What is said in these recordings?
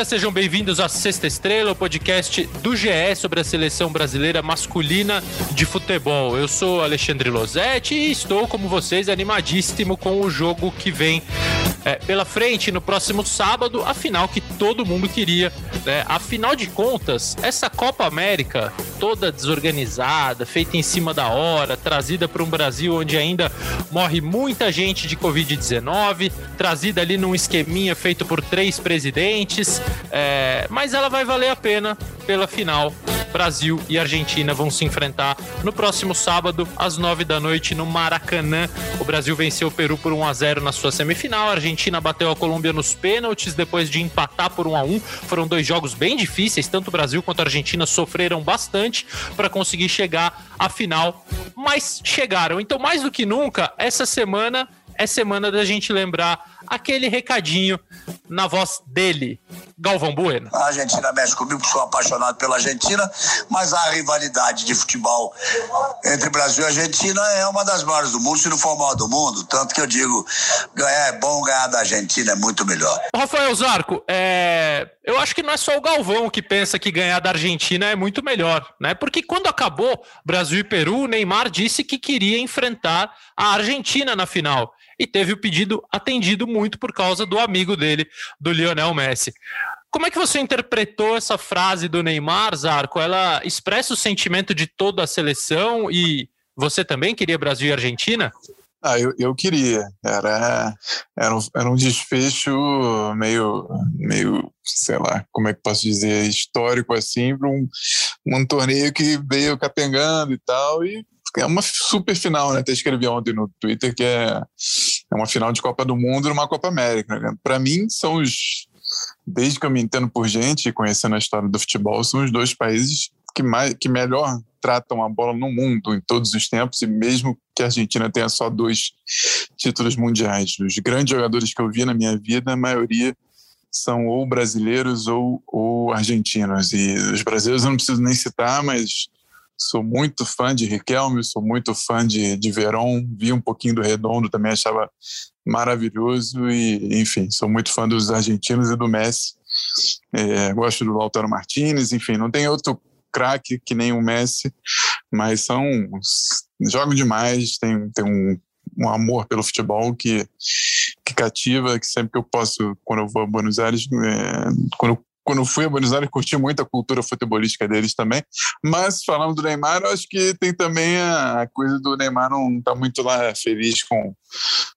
Galera, sejam bem-vindos à Sexta Estrela, o podcast do GE sobre a seleção brasileira masculina de futebol. Eu sou Alexandre Losetti e estou, como vocês, animadíssimo com o jogo que vem é, pela frente no próximo sábado, a final que todo mundo queria. Né? Afinal de contas, essa Copa América toda desorganizada, feita em cima da hora, trazida para um Brasil onde ainda morre muita gente de Covid-19, trazida ali num esqueminha feito por três presidentes, é, mas ela vai valer a pena pela final. Brasil e Argentina vão se enfrentar no próximo sábado, às nove da noite, no Maracanã. O Brasil venceu o Peru por 1 a 0 na sua semifinal. A Argentina bateu a Colômbia nos pênaltis depois de empatar por 1 a 1 Foram dois jogos bem difíceis, tanto o Brasil quanto a Argentina sofreram bastante para conseguir chegar à final, mas chegaram. Então, mais do que nunca, essa semana é semana da gente lembrar aquele recadinho na voz dele, Galvão Bueno. A Argentina mexe comigo, sou apaixonado pela Argentina, mas a rivalidade de futebol entre Brasil e Argentina é uma das maiores do mundo, se não for a maior do mundo. Tanto que eu digo, ganhar é bom, ganhar da Argentina é muito melhor. Rafael Zarco, é... eu acho que não é só o Galvão que pensa que ganhar da Argentina é muito melhor, né? Porque quando acabou Brasil e Peru, o Neymar disse que queria enfrentar a Argentina na final e teve o pedido atendido muito por causa do amigo dele, do Lionel Messi. Como é que você interpretou essa frase do Neymar, Zarco? Ela expressa o sentimento de toda a seleção e você também queria Brasil e Argentina? Ah, eu, eu queria. Era, era, um, era um desfecho meio, meio, sei lá, como é que posso dizer, histórico assim, para um, um torneio que veio capengando e tal, e é uma super final, né? Até escrevi ontem no Twitter que é, é uma final de Copa do Mundo numa Copa América. Né? Para mim, são os. Desde que eu me entendo por gente e conhecendo a história do futebol, são os dois países que, mais, que melhor tratam a bola no mundo em todos os tempos, e mesmo que a Argentina tenha só dois títulos mundiais. Os grandes jogadores que eu vi na minha vida, a maioria são ou brasileiros ou, ou argentinos. E os brasileiros eu não preciso nem citar, mas sou muito fã de Riquelme, sou muito fã de, de Verón, vi um pouquinho do Redondo, também achava maravilhoso e, enfim, sou muito fã dos argentinos e do Messi. É, gosto do Lautaro Martinez, enfim, não tem outro craque que nem o Messi, mas são jogam demais, tem, tem um, um amor pelo futebol que, que cativa, que sempre que eu posso, quando eu vou a Buenos Aires, é, quando eu quando fui a Buenos Aires, curti muito a cultura futebolística deles também. Mas falando do Neymar, eu acho que tem também a coisa do Neymar não estar tá muito lá feliz com,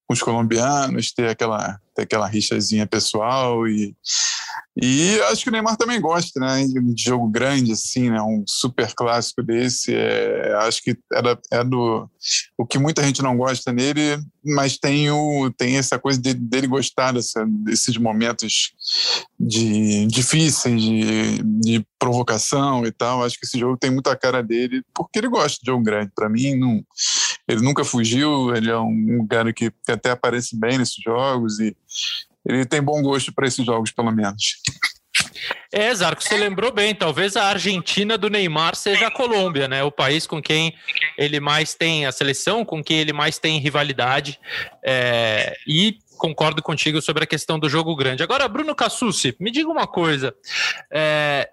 com os colombianos, ter aquela, ter aquela rixazinha pessoal e e acho que o Neymar também gosta, né? De jogo grande, assim, né? Um super clássico desse. É, acho que era, é do. O que muita gente não gosta nele, mas tem, o, tem essa coisa de, dele gostar dessa, desses momentos de, difíceis, de, de provocação e tal. Acho que esse jogo tem muita cara dele, porque ele gosta de jogo grande. Para mim, não, ele nunca fugiu, ele é um, cara que, que até aparece bem nesses jogos e ele tem bom gosto para esses jogos, pelo menos. É, Zarco, você lembrou bem. Talvez a Argentina do Neymar seja a Colômbia, né? O país com quem ele mais tem a seleção, com quem ele mais tem rivalidade. É, e concordo contigo sobre a questão do jogo grande. Agora, Bruno Cassucci, me diga uma coisa. É,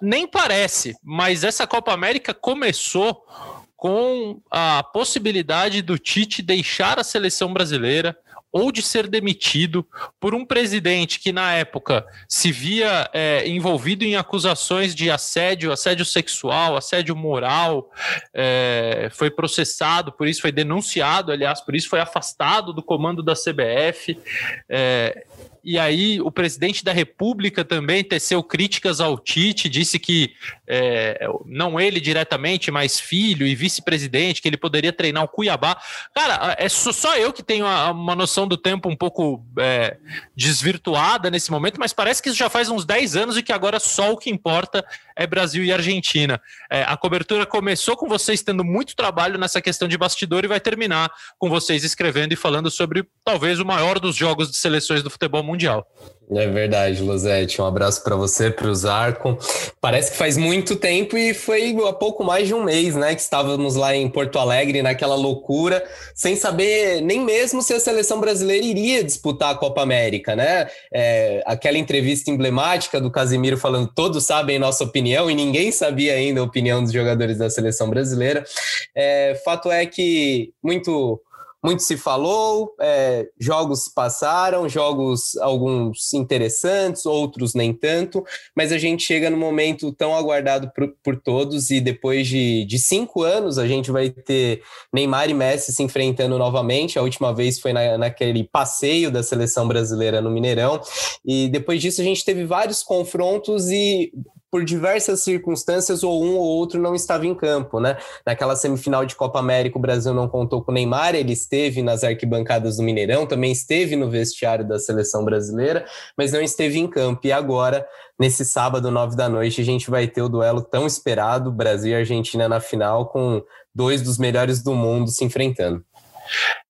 nem parece, mas essa Copa América começou com a possibilidade do Tite deixar a seleção brasileira ou de ser demitido por um presidente que, na época, se via é, envolvido em acusações de assédio, assédio sexual, assédio moral, é, foi processado, por isso foi denunciado, aliás, por isso foi afastado do comando da CBF. É, e aí o presidente da República também teceu críticas ao Tite, disse que é, não ele diretamente, mas filho e vice-presidente, que ele poderia treinar o Cuiabá. Cara, é só eu que tenho uma noção do tempo um pouco é, desvirtuada nesse momento, mas parece que isso já faz uns 10 anos e que agora só o que importa é Brasil e Argentina. É, a cobertura começou com vocês tendo muito trabalho nessa questão de bastidor e vai terminar com vocês escrevendo e falando sobre talvez o maior dos jogos de seleções do futebol mundial mundial. É verdade, Luzete. Um abraço para você, para o Zarco. Parece que faz muito tempo e foi há pouco mais de um mês, né? Que estávamos lá em Porto Alegre, naquela loucura, sem saber nem mesmo se a seleção brasileira iria disputar a Copa América, né? É, aquela entrevista emblemática do Casimiro falando todos sabem nossa opinião e ninguém sabia ainda a opinião dos jogadores da seleção brasileira. É, fato é que muito muito se falou, é, jogos passaram, jogos alguns interessantes, outros nem tanto, mas a gente chega no momento tão aguardado por, por todos e depois de, de, cinco anos a gente vai ter Neymar e Messi se enfrentando novamente. A última vez foi na, naquele passeio da seleção brasileira no Mineirão e depois disso a gente teve vários confrontos e por diversas circunstâncias, ou um ou outro não estava em campo, né? Naquela semifinal de Copa América, o Brasil não contou com o Neymar, ele esteve nas arquibancadas do Mineirão, também esteve no vestiário da seleção brasileira, mas não esteve em campo. E agora, nesse sábado, nove da noite, a gente vai ter o duelo tão esperado, Brasil e Argentina na final, com dois dos melhores do mundo se enfrentando.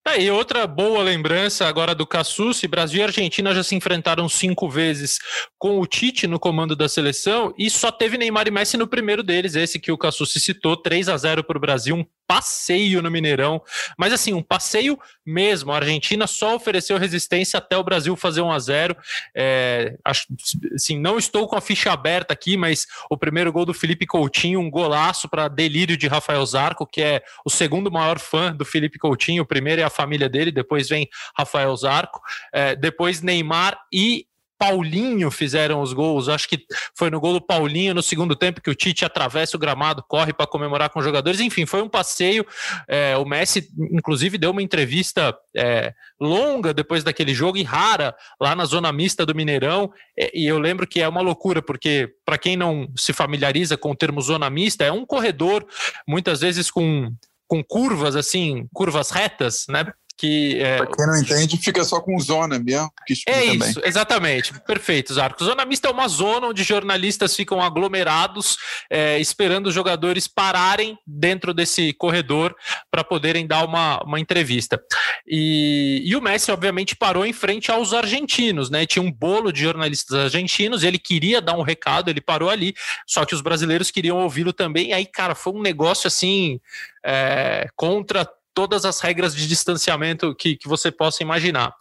Tá, e outra boa lembrança agora do Cassucci, Brasil e Argentina já se enfrentaram cinco vezes com o Tite no comando da seleção e só teve Neymar e Messi no primeiro deles, esse que o Cassucci citou, 3 a 0 para o Brasil, um passeio no Mineirão, mas assim, um passeio mesmo, a Argentina só ofereceu resistência até o Brasil fazer 1 a 0 é, acho, assim, não estou com a ficha aberta aqui, mas o primeiro gol do Felipe Coutinho, um golaço para delírio de Rafael Zarco, que é o segundo maior fã do Felipe Coutinho, o primeiro é a família dele, depois vem Rafael Zarco, é, depois Neymar e Paulinho fizeram os gols. Acho que foi no gol do Paulinho no segundo tempo que o Tite atravessa o gramado, corre para comemorar com os jogadores. Enfim, foi um passeio. É, o Messi, inclusive, deu uma entrevista é, longa depois daquele jogo e rara lá na zona mista do Mineirão. E eu lembro que é uma loucura, porque para quem não se familiariza com o termo zona mista, é um corredor, muitas vezes com com curvas assim, curvas retas, né? Que é, pra quem não entende, fica só com zona mesmo. é isso, bem. exatamente. Perfeito, Zarco. Zona mista é uma zona onde jornalistas ficam aglomerados, é, esperando os jogadores pararem dentro desse corredor para poderem dar uma, uma entrevista. E, e o Messi, obviamente, parou em frente aos argentinos, né? Tinha um bolo de jornalistas argentinos, ele queria dar um recado, ele parou ali, só que os brasileiros queriam ouvi-lo também. E aí, cara, foi um negócio assim. É, contra todas as regras de distanciamento que, que você possa imaginar.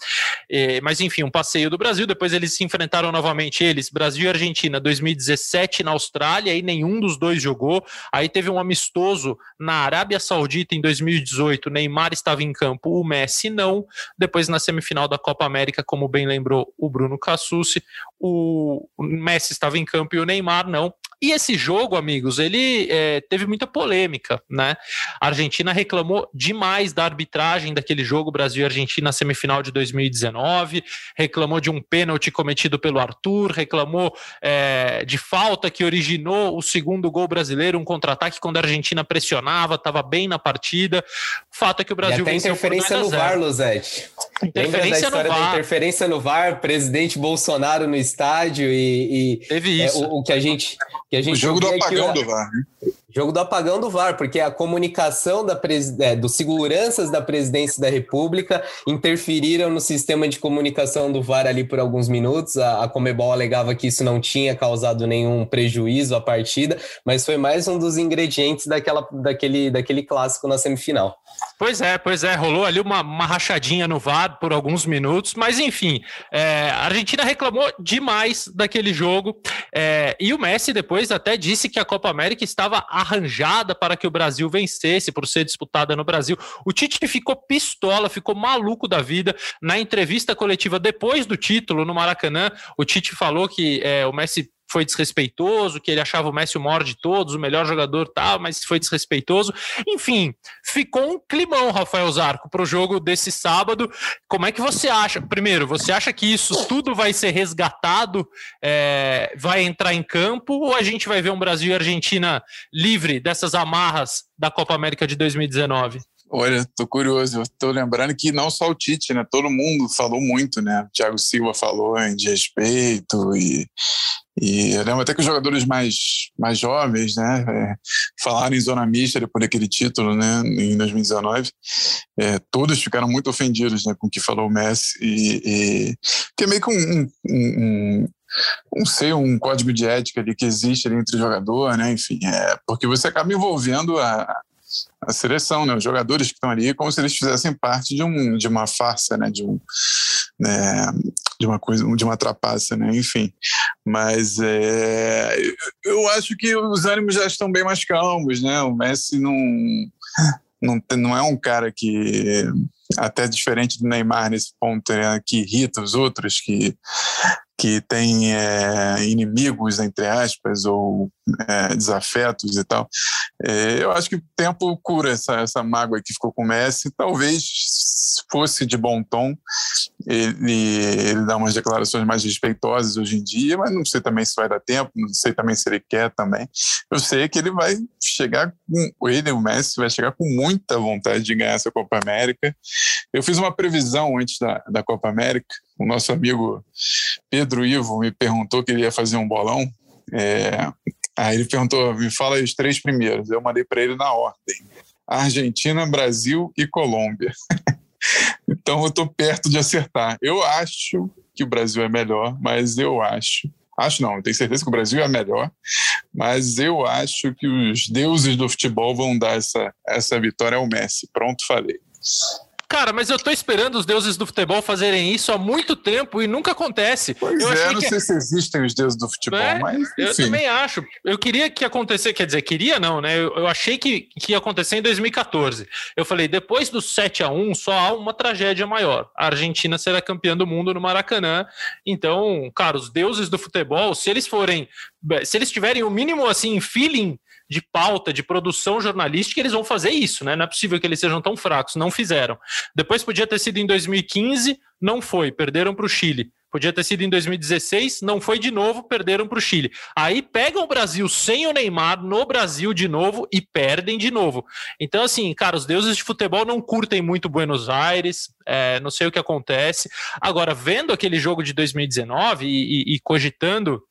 É, mas enfim, um passeio do Brasil, depois eles se enfrentaram novamente, eles, Brasil e Argentina, 2017 na Austrália, e nenhum dos dois jogou. Aí teve um amistoso na Arábia Saudita em 2018, Neymar estava em campo, o Messi não. Depois na semifinal da Copa América, como bem lembrou o Bruno Cassucci, o Messi estava em campo e o Neymar não. E esse jogo, amigos, ele é, teve muita polêmica, né? A Argentina reclamou demais da arbitragem daquele jogo Brasil e Argentina semifinal de 2019, reclamou de um pênalti cometido pelo Arthur, reclamou é, de falta que originou o segundo gol brasileiro, um contra-ataque quando a Argentina pressionava, estava bem na partida. Fato é que o Brasil e até interferência no VAR, Luzete. Interferência no VAR. interferência no VAR, presidente Bolsonaro no estádio e, e teve é, isso. É, o, o que a gente que a gente o jogo do apagão do VAR. Né? Jogo do apagão do VAR, porque a comunicação da. É, dos seguranças da presidência da República interferiram no sistema de comunicação do VAR ali por alguns minutos. A, a Comebol alegava que isso não tinha causado nenhum prejuízo à partida, mas foi mais um dos ingredientes daquela, daquele, daquele clássico na semifinal. Pois é, pois é, rolou ali uma, uma rachadinha no VAR por alguns minutos, mas enfim, é, a Argentina reclamou demais daquele jogo é, e o Messi depois até disse que a Copa América estava arranjada para que o Brasil vencesse por ser disputada no Brasil. O Tite ficou pistola, ficou maluco da vida. Na entrevista coletiva depois do título no Maracanã, o Tite falou que é, o Messi foi desrespeitoso, que ele achava o Messi o maior de todos, o melhor jogador tal, mas foi desrespeitoso. Enfim, ficou um climão, Rafael Zarco, para o jogo desse sábado. Como é que você acha? Primeiro, você acha que isso tudo vai ser resgatado, é, vai entrar em campo, ou a gente vai ver um Brasil e Argentina livre dessas amarras da Copa América de 2019? Olha, tô curioso. tô lembrando que não só o Tite, né? Todo mundo falou muito, né? O Thiago Silva falou em de respeito e e eu lembro até que os jogadores mais, mais jovens, né, é, falaram em zona mista depois daquele título, né, em 2019. é, todos ficaram muito ofendidos né, com o que falou o Messi, e, e é meio que um, um, um, não sei, um código de ética ali que existe ali entre o jogador, né? Enfim, é, porque você acaba envolvendo a, a seleção, né? Os jogadores que estão ali, como se eles fizessem parte de, um, de uma farsa, né? De um, né? de uma coisa, de uma trapaça, né? Enfim, mas é, eu acho que os ânimos já estão bem mais calmos, né? O Messi não não, não é um cara que até diferente do Neymar nesse ponto, né, que irrita os outros, que que tem é, inimigos, entre aspas, ou é, desafetos e tal. É, eu acho que o tempo cura essa, essa mágoa que ficou com o Messi. Talvez fosse de bom tom ele, ele dar umas declarações mais respeitosas hoje em dia, mas não sei também se vai dar tempo, não sei também se ele quer também. Eu sei que ele vai chegar com ele, o Messi, vai chegar com muita vontade de ganhar essa Copa América. Eu fiz uma previsão antes da, da Copa América. O nosso amigo Pedro Ivo me perguntou que ele ia fazer um bolão. É, aí ele perguntou: me fala os três primeiros. Eu mandei para ele na ordem: Argentina, Brasil e Colômbia. então eu estou perto de acertar. Eu acho que o Brasil é melhor, mas eu acho. Acho não, tenho certeza que o Brasil é melhor, mas eu acho que os deuses do futebol vão dar essa, essa vitória ao Messi. Pronto, falei. Cara, mas eu tô esperando os deuses do futebol fazerem isso há muito tempo e nunca acontece. Pois eu é, não que... sei se existem os deuses do futebol, é, mas. Enfim. Eu também acho. Eu queria que acontecesse, quer dizer, queria não, né? Eu, eu, achei que, que ia acontecer em 2014. Eu falei, depois do 7 a 1 só há uma tragédia maior. A Argentina será campeã do mundo no Maracanã. Então, cara, os deuses do futebol, se eles forem. Se eles tiverem o mínimo assim, feeling de pauta, de produção jornalística, eles vão fazer isso, né? Não é possível que eles sejam tão fracos, não fizeram. Depois podia ter sido em 2015, não foi, perderam para o Chile. Podia ter sido em 2016, não foi de novo, perderam para o Chile. Aí pegam o Brasil sem o Neymar no Brasil de novo e perdem de novo. Então, assim, cara, os deuses de futebol não curtem muito Buenos Aires, é, não sei o que acontece. Agora, vendo aquele jogo de 2019 e, e, e cogitando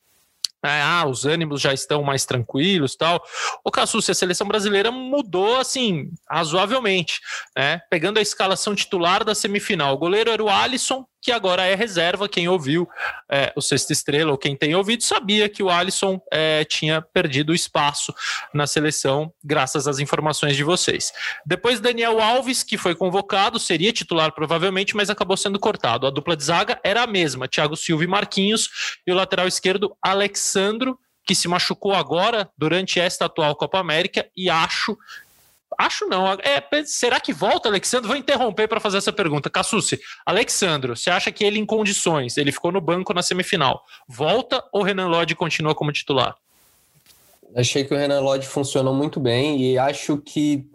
ah, os ânimos já estão mais tranquilos tal. O Cassucci, a seleção brasileira mudou assim, razoavelmente, né? Pegando a escalação titular da semifinal. O goleiro era o Alisson, que agora é reserva. Quem ouviu é, o Sexta Estrela, ou quem tem ouvido, sabia que o Alisson é, tinha perdido espaço na seleção, graças às informações de vocês. Depois, Daniel Alves, que foi convocado, seria titular provavelmente, mas acabou sendo cortado. A dupla de zaga era a mesma: Thiago Silva e Marquinhos, e o lateral esquerdo, Alexandro que se machucou agora durante esta atual Copa América e acho Acho não. É, será que volta, Alexandre? Vou interromper para fazer essa pergunta. Cassucci, Alexandro, você acha que ele em condições, ele ficou no banco na semifinal, volta ou Renan Lodge continua como titular? Achei que o Renan Lodge funcionou muito bem e acho que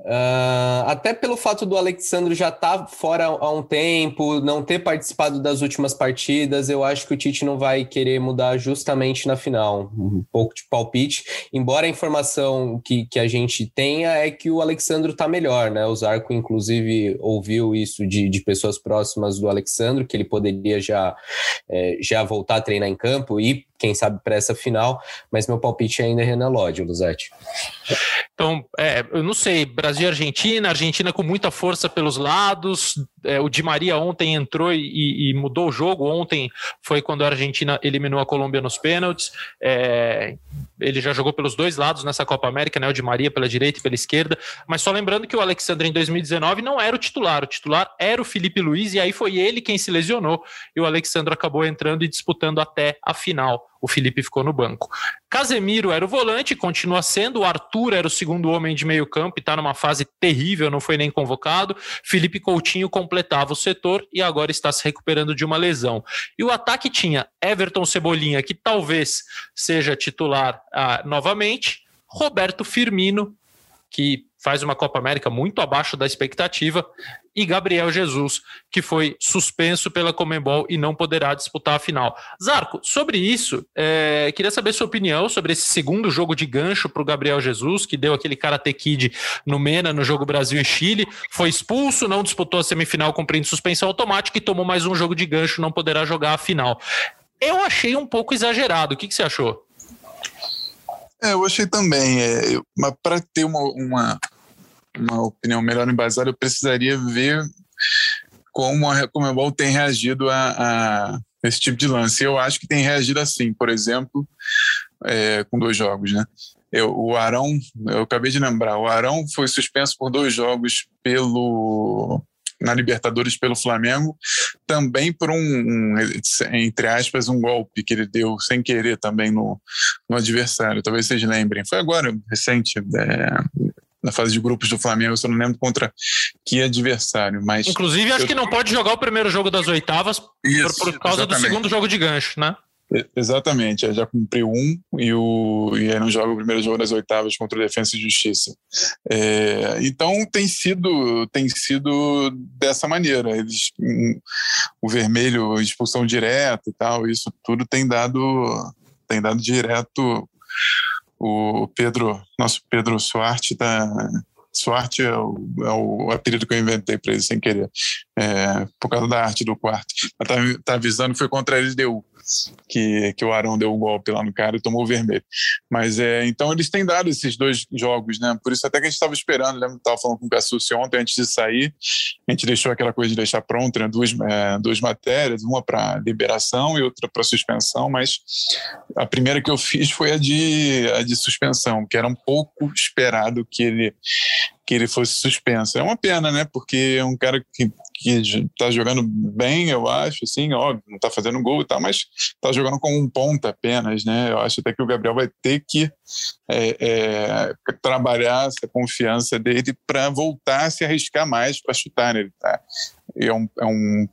Uh, até pelo fato do Alexandre já estar tá fora há um tempo, não ter participado das últimas partidas, eu acho que o Tite não vai querer mudar justamente na final. Um pouco de palpite. Embora a informação que, que a gente tenha é que o Alexandre está melhor, né? O Zarco, inclusive, ouviu isso de, de pessoas próximas do Alexandre, que ele poderia já, é, já voltar a treinar em campo e quem sabe para essa final, mas meu palpite ainda é Renan Lodge, Luzete. Então, é, eu não sei, Brasil e Argentina, Argentina com muita força pelos lados, é, o Di Maria ontem entrou e, e, mudou o jogo, ontem foi quando a Argentina eliminou a Colômbia nos pênaltis, é, ele já jogou pelos dois lados nessa Copa América, né, o Di Maria pela direita e pela esquerda, mas só lembrando que o Alexandre em 2019 não era o titular, o titular era o Felipe Luiz, e aí foi ele quem se lesionou, e o Alexandre acabou entrando e disputando até a final o Felipe ficou no banco. Casemiro era o volante, continua sendo. O Arthur era o segundo homem de meio campo e está numa fase terrível, não foi nem convocado. Felipe Coutinho completava o setor e agora está se recuperando de uma lesão. E o ataque tinha Everton Cebolinha, que talvez seja titular ah, novamente. Roberto Firmino, que faz uma Copa América muito abaixo da expectativa, e Gabriel Jesus, que foi suspenso pela Comembol e não poderá disputar a final. Zarco, sobre isso, é, queria saber sua opinião sobre esse segundo jogo de gancho para o Gabriel Jesus, que deu aquele Karate Kid no Mena, no jogo Brasil e Chile, foi expulso, não disputou a semifinal cumprindo suspensão automática e tomou mais um jogo de gancho, não poderá jogar a final. Eu achei um pouco exagerado, o que, que você achou? É, eu achei também. É, mas para ter uma, uma, uma opinião melhor embasada, eu precisaria ver como a Comebol tem reagido a, a esse tipo de lance. Eu acho que tem reagido assim, por exemplo, é, com dois jogos, né? Eu, o Arão, eu acabei de lembrar, o Arão foi suspenso por dois jogos pelo na Libertadores pelo Flamengo, também por um, um, entre aspas, um golpe que ele deu sem querer também no, no adversário. Talvez vocês lembrem. Foi agora, recente, é, na fase de grupos do Flamengo, eu não lembro contra que adversário, mas... Inclusive, acho eu... que não pode jogar o primeiro jogo das oitavas Isso, por, por, causa exatamente. do segundo jogo de gancho, né? Exatamente, já cumpriu um e, o, e aí não joga o primeiro jogo das oitavas contra o Defensa e Justiça. É, então tem sido, tem sido dessa maneira. Eles, um, o vermelho, expulsão direta e tal, isso tudo tem dado, tem dado direto. O Pedro, nosso Pedro Suarte está Suarte é o, é o apelido que eu inventei para ele sem querer, é, por causa da arte do quarto. Está tá avisando que foi contra a LDU que, que o Arão deu o um golpe lá no cara e tomou o vermelho. Mas é, então eles têm dado esses dois jogos, né? Por isso até que a gente estava esperando, lembra que estava falando com o Cassucci ontem antes de sair, a gente deixou aquela coisa de deixar pronta, né? duas, é, duas matérias, uma para liberação e outra para suspensão, mas a primeira que eu fiz foi a de, a de suspensão, que era um pouco esperado que ele que ele fosse suspenso. É uma pena, né? Porque é um cara que, que tá jogando bem, eu acho, assim, óbvio, não tá fazendo gol e tal, mas tá jogando com um ponto apenas, né? Eu acho até que o Gabriel vai ter que é, é, trabalhar essa confiança dele para voltar a se arriscar mais para chutar. Né? Ele tá, é um, é um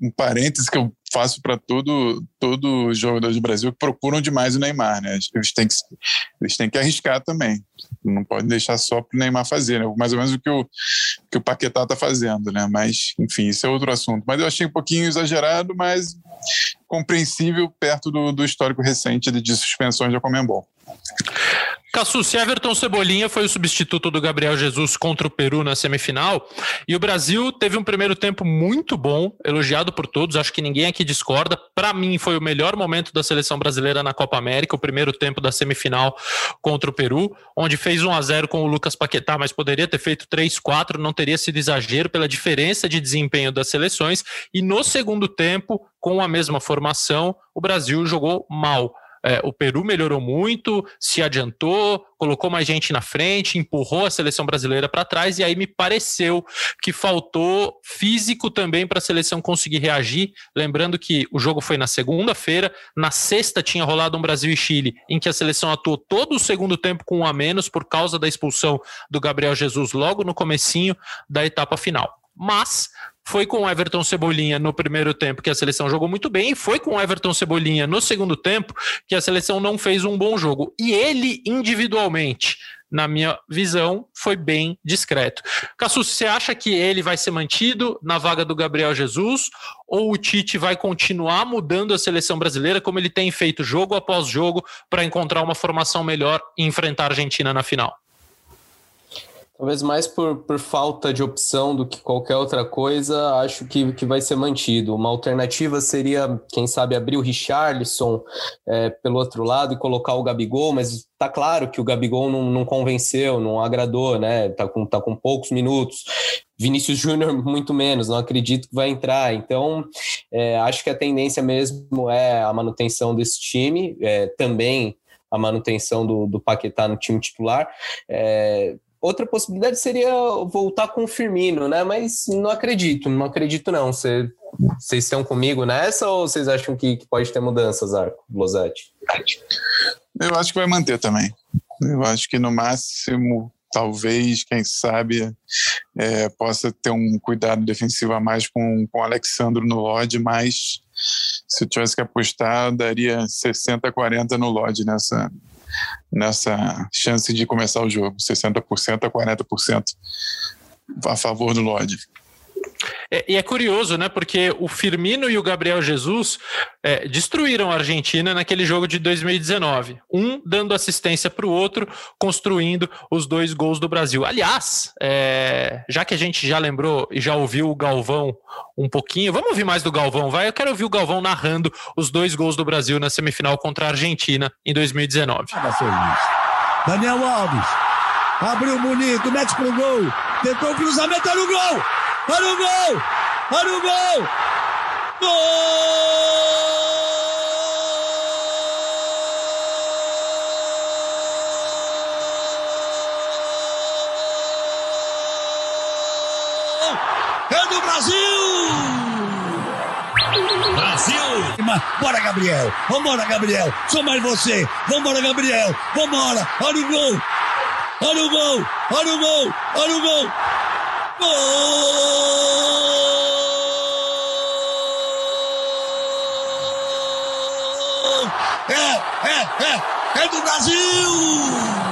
um parêntese que eu faço para todo todo jogador do Brasil que procuram demais o Neymar, né? Eles têm que eles têm que arriscar também. Não pode deixar só para o Neymar fazer, né? Mais ou menos o que o que o Paquetá está fazendo, né? Mas enfim, isso é outro assunto. Mas eu achei um pouquinho exagerado, mas compreensível perto do, do histórico recente de, de suspensões da Comembol. Cassus, Everton Cebolinha foi o substituto do Gabriel Jesus contra o Peru na semifinal e o Brasil teve um primeiro tempo muito bom, elogiado por todos, acho que ninguém aqui discorda. Para mim, foi o melhor momento da seleção brasileira na Copa América, o primeiro tempo da semifinal contra o Peru, onde fez 1 a 0 com o Lucas Paquetá, mas poderia ter feito 3-4, não teria sido exagero pela diferença de desempenho das seleções. E no segundo tempo, com a mesma formação, o Brasil jogou mal. É, o Peru melhorou muito, se adiantou, colocou mais gente na frente, empurrou a seleção brasileira para trás, e aí me pareceu que faltou físico também para a seleção conseguir reagir. Lembrando que o jogo foi na segunda-feira, na sexta tinha rolado um Brasil e Chile, em que a seleção atuou todo o segundo tempo com um a menos por causa da expulsão do Gabriel Jesus logo no comecinho da etapa final. Mas foi com Everton Cebolinha no primeiro tempo que a seleção jogou muito bem, e foi com Everton Cebolinha no segundo tempo que a seleção não fez um bom jogo. E ele, individualmente, na minha visão, foi bem discreto. Cassus, você acha que ele vai ser mantido na vaga do Gabriel Jesus ou o Tite vai continuar mudando a seleção brasileira como ele tem feito jogo após jogo para encontrar uma formação melhor e enfrentar a Argentina na final? Talvez mais por, por falta de opção do que qualquer outra coisa, acho que, que vai ser mantido. Uma alternativa seria, quem sabe, abrir o Richarlison é, pelo outro lado e colocar o Gabigol, mas tá claro que o Gabigol não, não convenceu, não agradou, né? Tá com, tá com poucos minutos. Vinícius Júnior, muito menos, não acredito que vai entrar. Então, é, acho que a tendência mesmo é a manutenção desse time, é, também a manutenção do, do Paquetá no time titular. É, Outra possibilidade seria voltar com o Firmino, né? Mas não acredito, não acredito não. Vocês estão comigo nessa ou vocês acham que, que pode ter mudanças, Arco, Losati? Eu acho que vai manter também. Eu acho que no máximo, talvez, quem sabe, é, possa ter um cuidado defensivo a mais com, com o Alexandro no Lodge, mas se eu tivesse que apostar, daria 60 40 no Lodge nessa, nessa chance de começar o jogo, 60% a 40% a favor do Lodge. É, e é curioso, né? Porque o Firmino e o Gabriel Jesus é, destruíram a Argentina naquele jogo de 2019. Um dando assistência para o outro, construindo os dois gols do Brasil. Aliás, é, já que a gente já lembrou e já ouviu o Galvão um pouquinho, vamos ouvir mais do Galvão, vai? Eu quero ouvir o Galvão narrando os dois gols do Brasil na semifinal contra a Argentina em 2019. Daniel Alves. Abriu bonito, mete pro gol. Tentou o cruzamento, olha o gol! Olha o gol! Olha o gol! Gol! É do Brasil! Brasil! Bora, Gabriel! Vambora, Gabriel! Sou mais você! Vambora, Gabriel! Vambora! Olha o gol! Olha o gol! Olha o gol! Olha o gol! Gol! É, é, é! É do Brasil!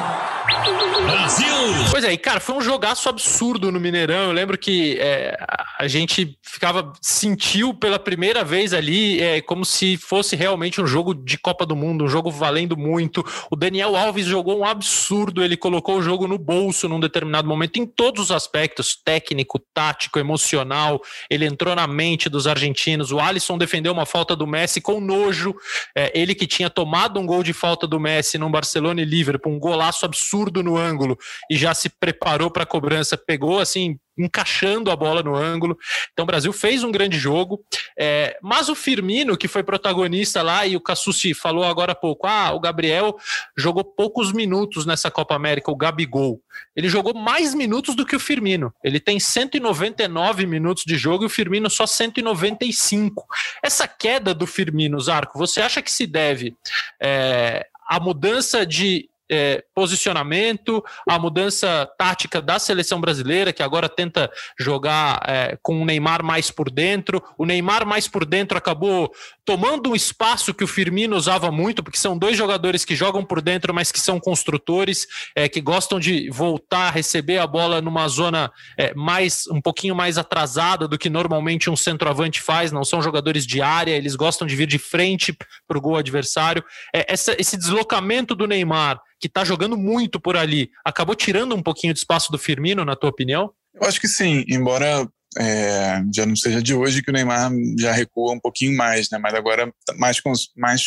Brasil! Pois é, cara, foi um jogaço absurdo no Mineirão. Eu lembro que é, a gente ficava, sentiu pela primeira vez ali é, como se fosse realmente um jogo de Copa do Mundo, um jogo valendo muito. O Daniel Alves jogou um absurdo, ele colocou o jogo no bolso num determinado momento, em todos os aspectos técnico, tático, emocional. Ele entrou na mente dos argentinos. O Alisson defendeu uma falta do Messi com nojo. É, ele que tinha tomado um gol de falta do Messi no Barcelona e Liverpool, um golaço absurdo absurdo no ângulo e já se preparou para a cobrança, pegou assim, encaixando a bola no ângulo. Então o Brasil fez um grande jogo, é, mas o Firmino, que foi protagonista lá, e o Cassucci falou agora há pouco, ah, o Gabriel jogou poucos minutos nessa Copa América, o Gabigol. Ele jogou mais minutos do que o Firmino. Ele tem 199 minutos de jogo e o Firmino só 195. Essa queda do Firmino, Zarco, você acha que se deve é, à mudança de é, posicionamento, a mudança tática da seleção brasileira, que agora tenta jogar é, com o Neymar mais por dentro. O Neymar mais por dentro acabou tomando um espaço que o Firmino usava muito, porque são dois jogadores que jogam por dentro, mas que são construtores, é, que gostam de voltar, receber a bola numa zona é, mais um pouquinho mais atrasada do que normalmente um centroavante faz. Não são jogadores de área, eles gostam de vir de frente para o gol adversário. É, essa, esse deslocamento do Neymar que está jogando muito por ali, acabou tirando um pouquinho de espaço do Firmino, na tua opinião? Eu acho que sim, embora é, já não seja de hoje que o Neymar já recua um pouquinho mais, né? Mas agora tá mais, mais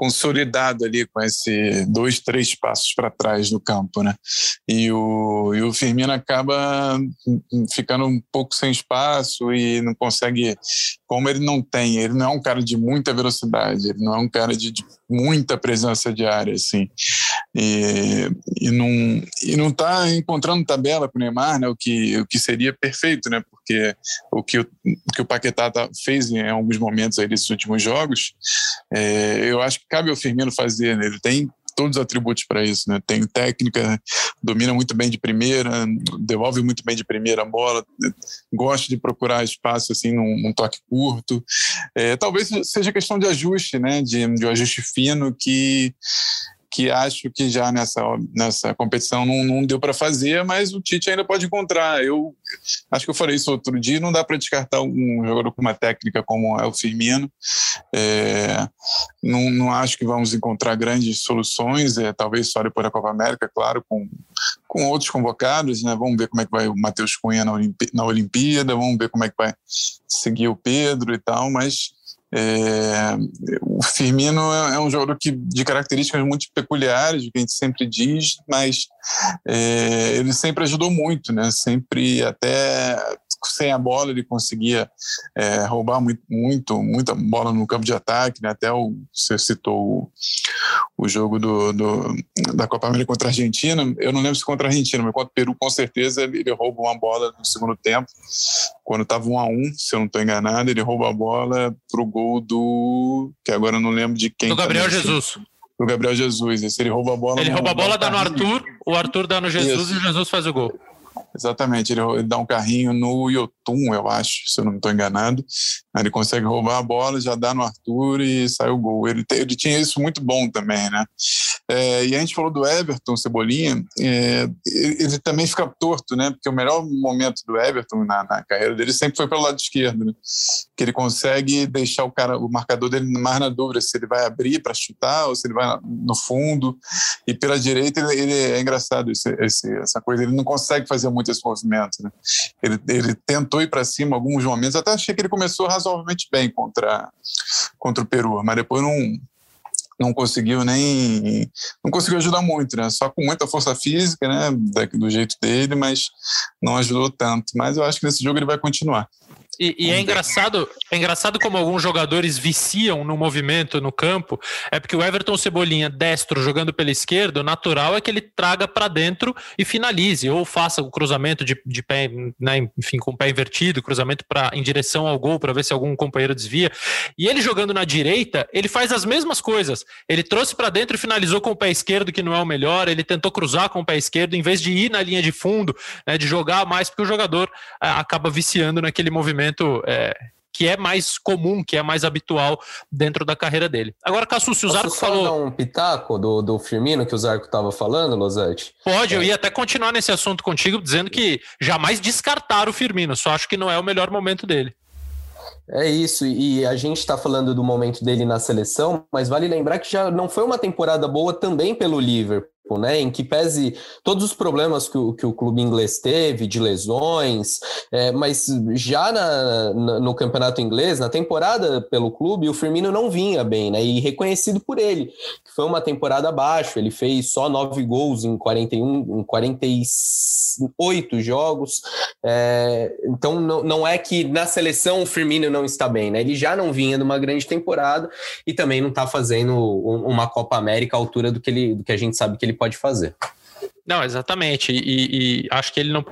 consolidado ali com esse dois, três passos para trás do campo, né? E o, e o Firmino acaba ficando um pouco sem espaço e não consegue, como ele não tem, ele não é um cara de muita velocidade, ele não é um cara de, de muita presença de área, assim. E, e não e não está encontrando tabela para o Neymar, né? O que o que seria perfeito, né? Porque o que o, o que o Paquetá tá, fez em alguns momentos aí nesses últimos jogos, é, eu acho que cabe ao Firmino fazer. Né? Ele tem todos os atributos para isso, né? Tem técnica, domina muito bem de primeira, devolve muito bem de primeira a bola, gosta de procurar espaço assim num, num toque curto. É, talvez seja questão de ajuste, né? De, de um ajuste fino que que acho que já nessa, nessa competição não, não deu para fazer, mas o Tite ainda pode encontrar. Eu acho que eu falei isso outro dia, não dá para descartar um jogador com uma técnica como é o Firmino. É, não, não acho que vamos encontrar grandes soluções, é, talvez só depois da Copa América, claro, com, com outros convocados, né? Vamos ver como é que vai o Matheus Cunha na, na Olimpíada, vamos ver como é que vai seguir o Pedro e tal, mas é, o Firmino é, é um jogador que, de características muito peculiares, que a gente sempre diz, mas é, ele sempre ajudou muito, né? Sempre até sem a bola ele conseguia é, roubar muito, muito, muita bola no campo de ataque, né? até o, você citou o, o jogo do, do, da Copa América contra a Argentina, eu não lembro se contra a Argentina, mas contra o Peru com certeza ele, ele rouba uma bola no segundo tempo, quando estava um a um, se eu não estou enganado, ele rouba a bola pro gol do, que agora eu não lembro de quem. Do Gabriel Jesus do Gabriel Jesus. Esse ele rouba a bola. Ele rouba a bola, dá no Arthur, o Arthur dá no Jesus Isso. e o Jesus faz o gol. Exatamente, ele, ele, dá um carrinho no Yotun, eu acho, se eu não estou enganado. Ele consegue roubar a bola, já dá no Arthur e sai o gol. Ele, ele tinha isso muito bom também, né? É, e a gente falou do Everton, Cebolinha, é, ele, também fica torto, né? Porque o melhor momento do Everton na, na carreira dele sempre foi pelo lado esquerdo, né? Que ele consegue deixar o cara, o marcador dele mais na dúvida se ele vai abrir para chutar ou se ele vai no fundo. E pela direita ele, ele é engraçado esse, esse, essa coisa, ele não consegue fazer muito esse movimento, né? Ele, ele tentou ir para cima alguns momentos, até achei que ele começou razoavelmente bem contra, contra o Peru, mas depois não, não conseguiu nem não conseguiu ajudar muito, né? Só com muita força física, né? Do jeito dele, mas não ajudou tanto. Mas eu acho que nesse jogo ele vai continuar. E, e, é engraçado, é engraçado como alguns jogadores viciam no movimento no campo. É porque o Everton Cebolinha, destro, jogando pela esquerda, o natural é que ele traga para dentro e finalize, ou faça o cruzamento de, de pé, né, enfim, com o pé invertido, cruzamento para em direção ao gol para ver se algum companheiro desvia. E ele jogando na direita, ele faz as mesmas coisas. Ele trouxe para dentro e finalizou com o pé esquerdo, que não é o melhor. Ele tentou cruzar com o pé esquerdo, em vez de ir na linha de fundo, né, de jogar mais, porque o jogador acaba viciando naquele movimento é, que é mais comum, que é mais habitual dentro da carreira dele. Agora, Cassucci, o Zarco falou. dar um pitaco do, do Firmino que o Zarco estava falando, Losante? Pode, é. eu ia até continuar nesse assunto contigo, dizendo que jamais descartar o Firmino, só acho que não é o melhor momento dele. É isso, e a gente está falando do momento dele na seleção, mas vale lembrar que já não foi uma temporada boa também pelo Liverpool né, em que pese todos os problemas que o, que o clube inglês teve, de lesões, é, mas já na, na, no campeonato inglês, na temporada pelo clube, o Firmino não vinha bem, né, e reconhecido por ele, que foi uma temporada abaixo, ele fez só nove gols em 41, em 48 jogos, é, então não, não é que na seleção o Firmino não está bem, né, ele já não vinha de uma grande temporada e também não está fazendo uma Copa América à altura do que, ele, do que a gente sabe que ele pode fazer. Não, exatamente. E, e, acho que ele não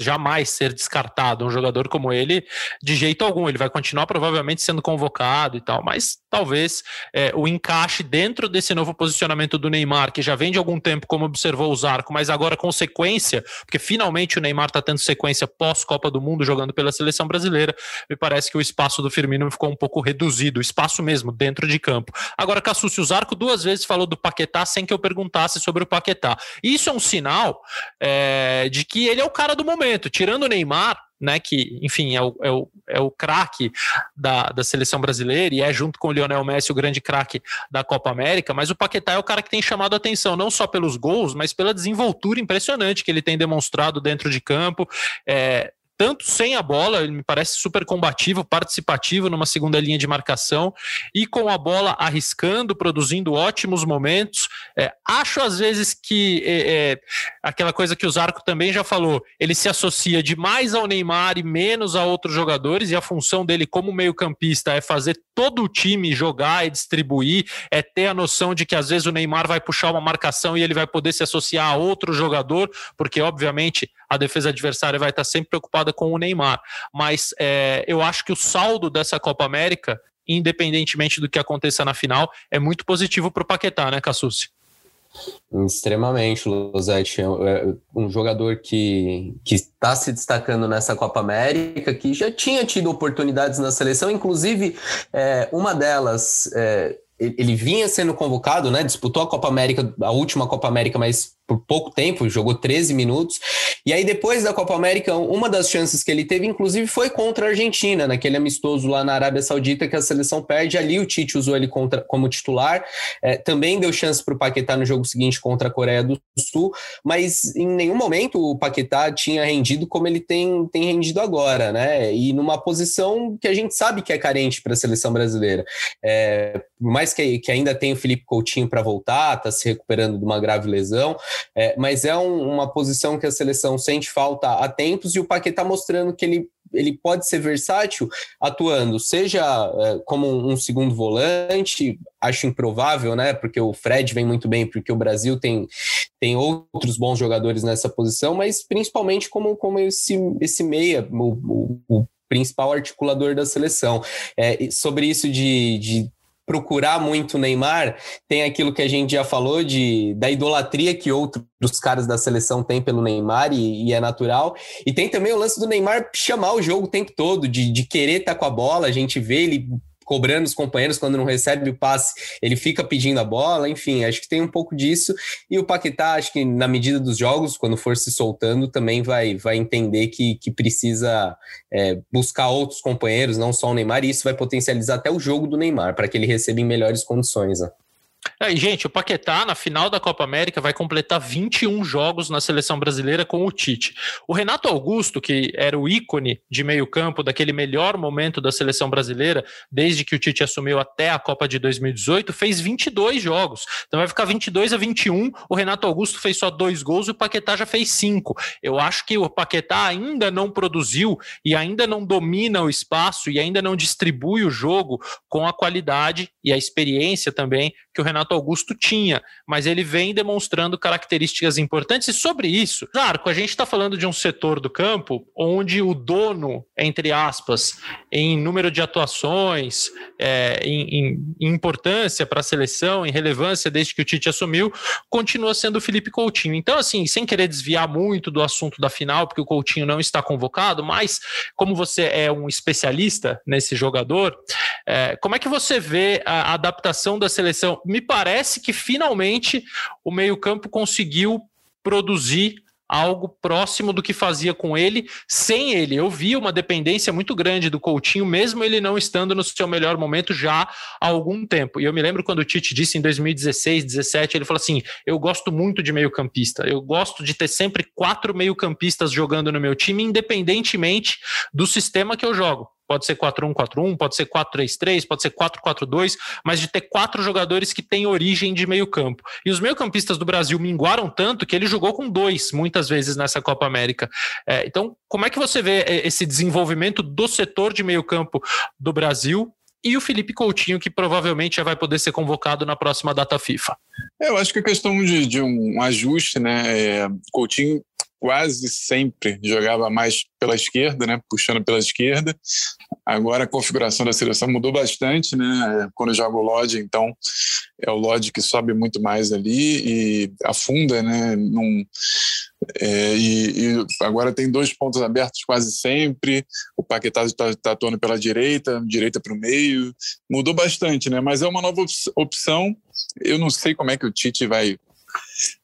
jamais ser descartado um jogador como ele de jeito algum. Ele vai continuar provavelmente sendo convocado e tal, mas talvez é, o encaixe dentro desse novo posicionamento do Neymar, que já vem de algum tempo, como observou o Zarco, mas agora com sequência, porque finalmente o Neymar está tendo sequência pós-Copa do Mundo jogando pela seleção brasileira, me parece que o espaço do Firmino ficou um pouco reduzido, o espaço mesmo, dentro de campo. Agora, Cassucci, o Zarco duas vezes falou do Paquetá sem que eu perguntasse sobre o Paquetá. Isso é um sinal é, de que ele é o cara do momento. Tirando o Neymar, né, que, enfim, é o, é o, é o craque da, da seleção brasileira e é, junto com o Lionel Messi, o grande craque da Copa América, mas o Paquetá é o cara que tem chamado a atenção, não só pelos gols, mas pela desenvoltura impressionante que ele tem demonstrado dentro de campo. É, tanto sem a bola, ele me parece super combativo, participativo numa segunda linha de marcação, e com a bola arriscando, produzindo ótimos momentos. É, acho às vezes que é, é, aquela coisa que o Zarco também já falou, ele se associa demais ao Neymar e menos a outros jogadores, e a função dele como meio-campista é fazer todo o time jogar e distribuir, é ter a noção de que às vezes o Neymar vai puxar uma marcação e ele vai poder se associar a outro jogador, porque obviamente a defesa adversária vai estar sempre preocupada com o Neymar. Mas é, eu acho que o saldo dessa Copa América, independentemente do que aconteça na final, é muito positivo para o Paquetá, né, Cassucci? Extremamente, Luzete. É, é um jogador que está se destacando nessa Copa América, que já tinha tido oportunidades na seleção, inclusive é, uma delas. É, ele vinha sendo convocado, né? Disputou a Copa América, a última Copa América, mas por pouco tempo, jogou 13 minutos. E aí, depois da Copa América, uma das chances que ele teve, inclusive, foi contra a Argentina, naquele amistoso lá na Arábia Saudita, que a seleção perde. Ali o Tite usou ele contra, como titular. É, também deu chance para o Paquetá no jogo seguinte contra a Coreia do Sul, mas em nenhum momento o Paquetá tinha rendido como ele tem, tem rendido agora, né? E numa posição que a gente sabe que é carente para a seleção brasileira. É, mais que, que ainda tem o Felipe Coutinho para voltar, está se recuperando de uma grave lesão. É, mas é um, uma posição que a seleção sente falta há tempos e o Paquetá mostrando que ele ele pode ser versátil atuando, seja é, como um segundo volante, acho improvável, né? Porque o Fred vem muito bem, porque o Brasil tem, tem outros bons jogadores nessa posição, mas principalmente como, como esse, esse meia, o, o, o principal articulador da seleção. É, sobre isso de, de procurar muito o Neymar, tem aquilo que a gente já falou de da idolatria que outros caras da seleção têm pelo Neymar e, e, é natural. E tem também o lance do Neymar chamar o jogo o tempo todo, de, de querer estar tá com a bola. A gente vê ele cobrando os companheiros quando não recebe o passe, ele fica pedindo a bola, enfim, acho que tem um pouco disso. E o Paquetá, acho que na medida dos jogos, quando for se soltando, também vai, vai entender que, que precisa é, buscar outros companheiros, não só o Neymar, e isso vai potencializar até o jogo do Neymar, para que ele receba em melhores condições. Né? E, gente, o Paquetá, na final da Copa América, vai completar 21 jogos na seleção brasileira com o Tite. O Renato Augusto, que era o ícone de meio-campo daquele melhor momento da seleção brasileira, desde que o Tite assumiu até a Copa de 2018, fez 22 jogos. Então vai ficar 22 a 21. O Renato Augusto fez só dois gols e o Paquetá já fez cinco. Eu acho que o Paquetá ainda não produziu e ainda não domina o espaço e ainda não distribui o jogo com a qualidade e a experiência também que o Renato Augusto tinha, mas ele vem demonstrando características importantes. E sobre isso, Zarco, a gente está falando de um setor do campo onde o dono, entre aspas, em número de atuações, é, em, em, importância para a seleção, em relevância desde que o Tite assumiu, continua sendo o Felipe Coutinho. Então, assim, sem querer desviar muito do assunto da final, porque o Coutinho não está convocado, mas como você é um especialista nesse jogador, é, como é que você vê a adaptação da seleção? Me parece que finalmente o meio-campo conseguiu produzir algo próximo do que fazia com ele, sem ele. Eu vi uma dependência muito grande do Coutinho, mesmo ele não estando no seu melhor momento já há algum tempo. E eu me lembro quando o Tite disse em 2016, 17, ele falou assim: Eu gosto muito de meio-campista, eu gosto de ter sempre quatro meio-campistas jogando no meu time, independentemente do sistema que eu jogo. Pode ser 4-1-4-1, pode ser 4-3-3, pode ser 4-4-2, mas de ter quatro jogadores que têm origem de meio campo. E os meio-campistas do Brasil minguaram tanto que ele jogou com dois, muitas vezes, nessa Copa América. É, então, como é que você vê é, esse desenvolvimento do setor de meio campo do Brasil e o Felipe Coutinho, que provavelmente já vai poder ser convocado na próxima data FIFA? Eu acho que a questão de, de um ajuste, né? É, Coutinho quase sempre jogava mais pela esquerda, né, puxando pela esquerda. Agora a configuração da seleção mudou bastante, né? Quando joga o Lodge, então é o Lodge que sobe muito mais ali e afunda, né? Num, é, e, e, agora tem dois pontos abertos quase sempre. O Paquetá está tá atuando pela direita, direita para o meio. Mudou bastante, né? Mas é uma nova opção. Eu não sei como é que o Tite vai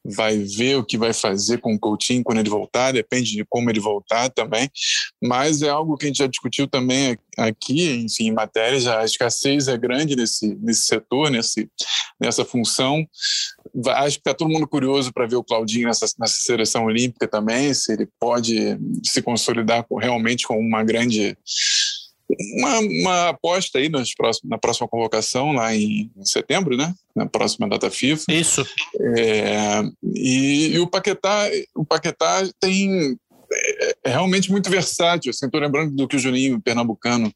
vai ver o que vai fazer com o Coutinho quando ele voltar, depende de como ele voltar também, mas é algo que a gente já discutiu também aqui, enfim, em matérias, a escassez é grande nesse, nesse setor, nesse, nessa função. Acho que está todo mundo curioso para ver o Claudinho nessa, nessa seleção olímpica também, se ele pode se consolidar realmente com uma grande uma, uma aposta aí nas próximos, na próxima convocação, lá em, em, setembro, né? Na próxima data FIFA. Isso. É, e, e, o Paquetá, o Paquetá tem é, é realmente muito versátil. Estou assim, lembrando do que o Juninho Pernambucano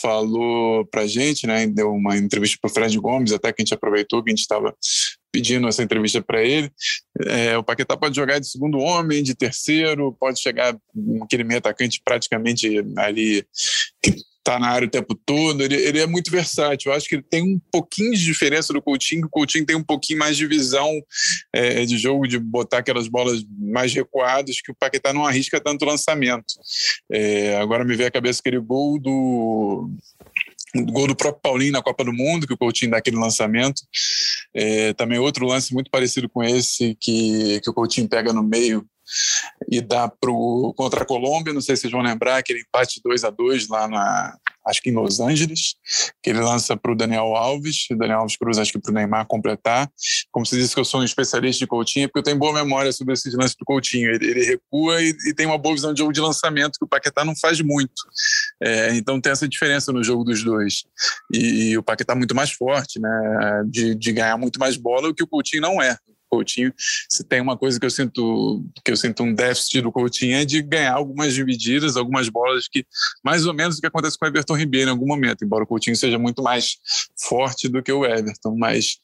falou para gente, né? Deu uma entrevista para o Fred Gomes, até que a gente aproveitou que a gente estava pedindo essa entrevista para ele. É, o Paquetá pode jogar de segundo homem, de terceiro, pode chegar aquele meio atacante praticamente ali que está na área o tempo todo. Ele, ele, é muito versátil. Eu acho que ele tem um pouquinho de diferença do Coutinho. O Coutinho tem um pouquinho mais de visão é, de jogo, de botar aquelas bolas mais recuadas, que o Paquetá não arrisca tanto lançamento. É, agora me vê a cabeça aquele gol do gol do próprio Paulinho na Copa do Mundo, que o Coutinho dá aquele lançamento. É, também outro lance muito parecido com esse, que, que o Coutinho pega no meio e dá pro, contra a Colômbia, não sei se vocês vão lembrar, aquele empate 2 a 2 lá na, acho que em Los Angeles, que ele lança para o Daniel Alves, Daniel Alves cruza acho que para o Neymar completar. Como você disse que eu sou um especialista de Coutinho, é porque eu tenho boa memória sobre esses lances do Coutinho. Ele, ele recua e, e, tem uma boa visão de jogo de lançamento, que o Paquetá não faz muito. É, então tem essa diferença no jogo dos dois. E, e o Paquetá muito mais forte, né, de, de ganhar muito mais bola, o que o Coutinho não é. Coutinho, se tem uma coisa que eu sinto que eu sinto um déficit do Coutinho é de ganhar algumas divididas, algumas bolas que mais ou menos o que acontece com o Everton Ribeiro em algum momento, embora o Coutinho seja muito mais forte do que o Everton, mas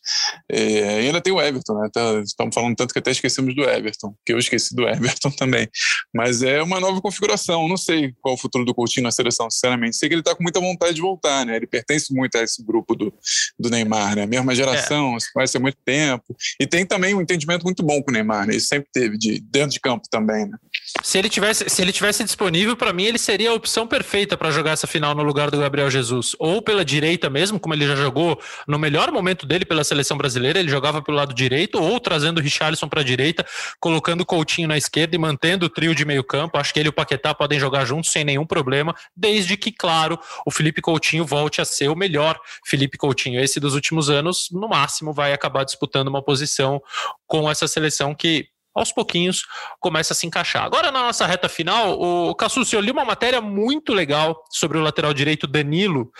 é, ainda tem o Everton, né? Tá, estamos falando tanto que até esquecemos do Everton, que eu esqueci do Everton também, mas é uma nova configuração. Não sei qual o futuro do Coutinho na seleção, sinceramente. Sei que ele está com muita vontade de voltar, né? Ele pertence muito a esse grupo do, do Neymar, né? Mesma geração, é. vai ser muito tempo. E tem também um entendimento muito bom com o Neymar, né? Ele sempre teve, de, dentro de campo também, né? Se ele tivesse, se ele tivesse disponível, para mim, ele seria a opção perfeita para jogar essa final no lugar do Gabriel Jesus. Ou pela direita mesmo, como ele já jogou no melhor momento dele pela seleção brasileira, ele jogava pelo lado direito, ou trazendo o Richarlison para a direita, colocando o Coutinho na esquerda e mantendo o trio de meio campo. Acho que ele e o Paquetá podem jogar juntos sem nenhum problema, desde que, claro, o Felipe Coutinho volte a ser o melhor Felipe Coutinho. Esse dos últimos anos, no máximo, vai acabar disputando uma posição com essa seleção que aos pouquinhos começa a se encaixar. Agora, na nossa reta final, o Cassus, eu li uma matéria muito legal sobre o lateral direito Danilo.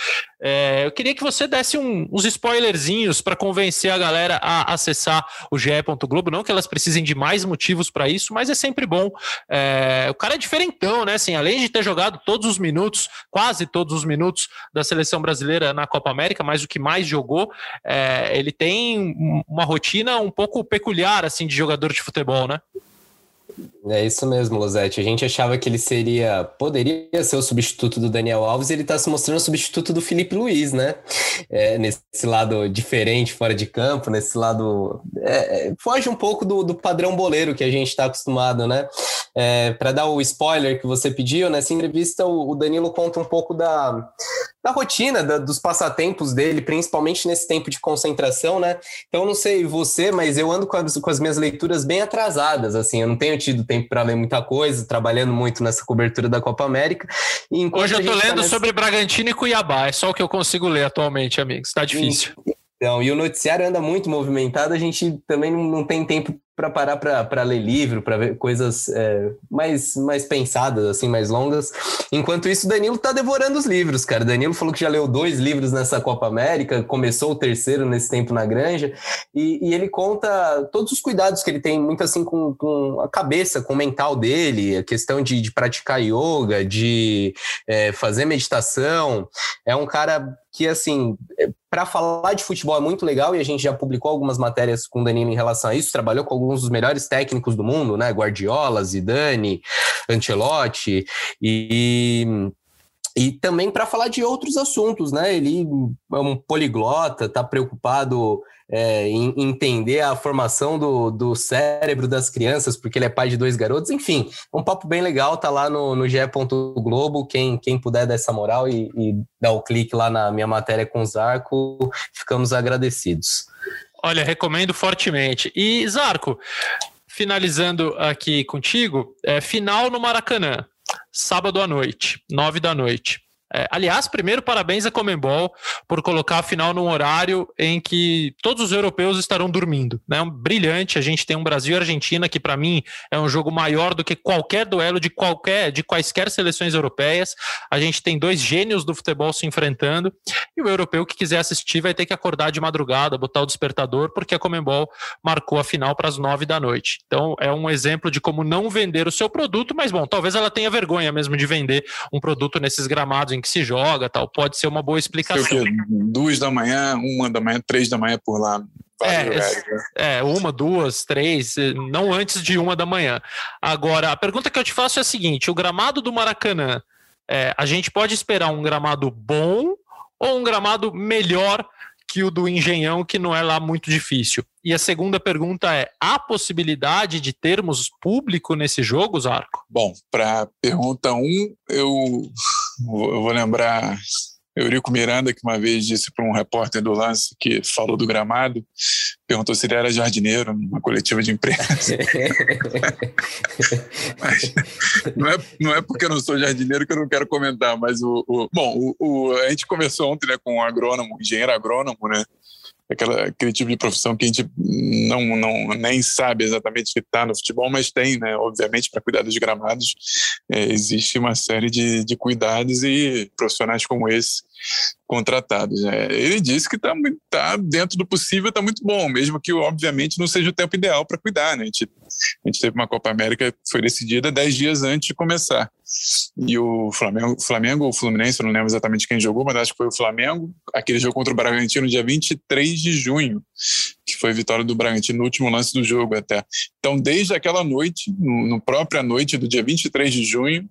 É, eu queria que você desse um, uns spoilerzinhos para convencer a galera a acessar o GE. Globo. Não que elas precisem de mais motivos para isso, mas é sempre bom. É, o cara é diferentão, né? Assim, além de ter jogado todos os minutos, quase todos os minutos da seleção brasileira na Copa América, mas o que mais jogou, é, ele tem uma rotina um pouco peculiar assim de jogador de futebol né? É isso mesmo, Losete. A gente achava que ele seria, poderia ser o substituto do Daniel Alves, e ele está se mostrando o substituto do Felipe Luiz, né? É, nesse lado diferente, fora de campo, nesse lado. É, é foge um pouco do, do, padrão boleiro que a gente está acostumado, né? É, Para dar o spoiler que você pediu, nessa entrevista, o, o Danilo conta um pouco da, da rotina, da, dos passatempos dele, principalmente nesse tempo de concentração, né? Então, não sei você, mas eu ando com as, com as minhas leituras bem atrasadas, assim, eu não tenho tido tempo tempo para ler muita coisa, trabalhando muito nessa cobertura da Copa América. Hoje eu tô tá lendo tá nessa... sobre Bragantino e Cuiabá, é só o que eu consigo ler atualmente, amigos. Está difícil. Então, e o noticiário anda muito movimentado, a gente também não, não tem tempo para parar para ler livro, para ver coisas é, mais, mais pensadas, assim, mais longas. Enquanto isso, Danilo tá devorando os livros, cara. Danilo falou que já leu dois livros nessa Copa América, começou o terceiro nesse tempo na Granja, e, e ele conta todos os cuidados que ele tem, muito assim, com, com a cabeça, com o mental dele, a questão de, de praticar yoga, de é, fazer meditação. É um cara que, assim, para falar de futebol é muito legal e a gente já publicou algumas matérias com o Danilo em relação a isso, trabalhou com dos melhores técnicos do mundo, né? Guardiola, Zidane, Ancelotti e e também para falar de outros assuntos, né? Ele é um poliglota, está preocupado é, em entender a formação do, do cérebro das crianças, porque ele é pai de dois garotos. Enfim, um papo bem legal, tá lá no, no GE. Globo. Quem, quem puder dar essa moral e, e dar o clique lá na minha matéria com o Zarco, ficamos agradecidos. Olha, recomendo fortemente. E, Zarco, finalizando aqui contigo, é, final no Maracanã, sábado à noite, nove da noite. É, aliás, primeiro, parabéns a Comembol por colocar a final num horário em que todos os europeus estarão dormindo. Né? Um brilhante. A gente tem um Brasil e Argentina que, para mim, é um jogo maior do que qualquer duelo de qualquer de quaisquer seleções europeias. A gente tem dois gênios do futebol se enfrentando e o europeu que quiser assistir vai ter que acordar de madrugada, botar o despertador, porque a Comembol marcou a final para as nove da noite. Então, é um exemplo de como não vender o seu produto, mas bom, talvez ela tenha vergonha mesmo de vender um produto nesses gramados em que se joga, tal. Pode ser uma boa explicação. Duas da manhã, uma da manhã, três da manhã por lá. É, é, uma, duas, três, não antes de uma da manhã. Agora, a pergunta que eu te faço é a seguinte: o gramado do Maracanã, é, a gente pode esperar um gramado bom ou um gramado melhor que o do Engenhão, que não é lá muito difícil? E a segunda pergunta é: há possibilidade de termos público nesse jogo, Zarco? Bom, para pergunta 1, um, eu, eu vou lembrar Eurico Miranda, que uma vez disse para um repórter do lance que falou do gramado, perguntou se ele era jardineiro numa coletiva de imprensa. mas, não, é, não é porque eu não sou jardineiro que eu não quero comentar, mas o. o bom, o, o, a gente conversou ontem né, com um agrônomo, engenheiro agrônomo, né? Aquela, aquele tipo de profissão que a gente não, não nem sabe exatamente que está no futebol, mas tem, né? Obviamente, para cuidar dos gramados, é, existe uma série de, de cuidados e profissionais como esse contratados. Né? Ele disse que está tá dentro do possível, está muito bom, mesmo que, obviamente, não seja o tempo ideal para cuidar. Né? A, gente, a gente teve uma Copa América que foi decidida dez dias antes de começar. E o Flamengo, Flamengo ou Fluminense, eu não lembro exatamente quem jogou, mas acho que foi o Flamengo, aquele jogo contra o Bragantino, dia 23 de junho, que foi a vitória do Bragantino no último lance do jogo até. Então, desde aquela noite, no, no própria noite do dia 23 de junho,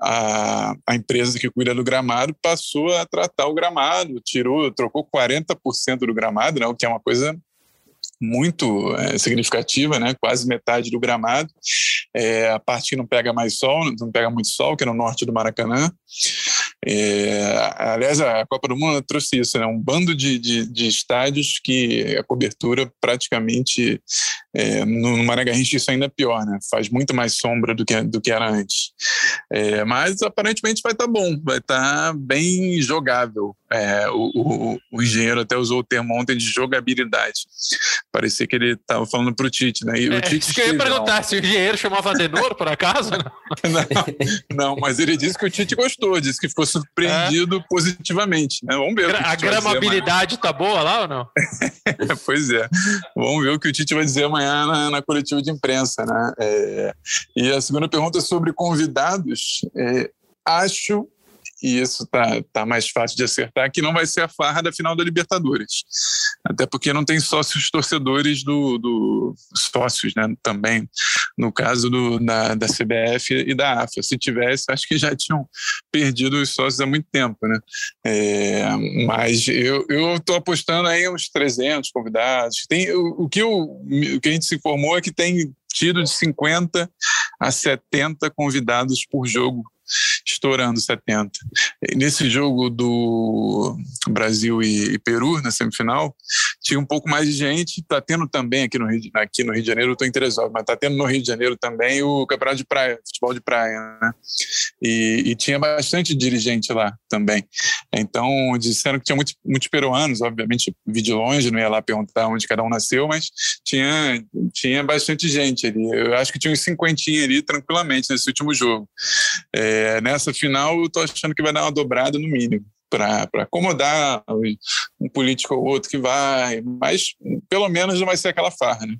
a, a empresa que cuida do gramado passou a tratar o gramado, tirou, trocou 40% do gramado, né, o que é uma coisa muito é, significativa, né? quase metade do gramado. É, a parte que não pega mais sol, não pega muito sol, que é no norte do Maracanã. É, aliás, a Copa do Mundo trouxe isso, né? um bando de, de, de, estádios que a cobertura praticamente É, no Mané Garrincha isso ainda é pior, né? Faz muito mais sombra do que, do que era antes. É, mas aparentemente vai estar tá bom, vai estar tá bem jogável. É, o, o, o, engenheiro até usou o termo ontem de jogabilidade. Parecia que ele estava falando para o Tite, né? E é, o Tite isso que eu ia perguntar, se o engenheiro chamava Adenor, por acaso? não, não, mas ele disse que o Tite gostou, disse que ficou surpreendido é. positivamente. Né? Vamos ver. A gramabilidade está boa lá ou não? pois é. Vamos ver o que o Tite vai dizer amanhã na, na coletiva de imprensa, né? É, e a segunda pergunta é sobre convidados. É, acho e isso tá, tá mais fácil de acertar, que não vai ser a farra da final da Libertadores. Até porque não tem sócios torcedores do, do sócios, né? Também, no caso do, da, da CBF e da AFA. Se tivesse, acho que já tinham perdido os sócios há muito tempo, né? É, mas eu estou apostando aí uns 300 convidados. Tem, o, o, que eu, o que a gente se informou é que tem tido de 50 a 70 convidados por jogo estourando 70. Nesse jogo do Brasil e, Peru, na semifinal, tinha um pouco mais de gente. Está tendo também aqui no Rio, aqui no Rio de Janeiro, estou interessado, mas está tendo no Rio de Janeiro também o campeonato de praia, futebol de praia, né? E, e, tinha bastante dirigente lá também. Então, disseram que tinha muitos, muitos peruanos, obviamente, vi de longe, não ia lá perguntar onde cada um nasceu, mas tinha, tinha bastante gente ali. Eu acho que tinha uns cinquentinha ali tranquilamente nesse último jogo. É, nessa final, eu estou achando que vai dar uma dobrada no mínimo para acomodar um político ou outro que vai, mas pelo menos não vai ser aquela farra, né?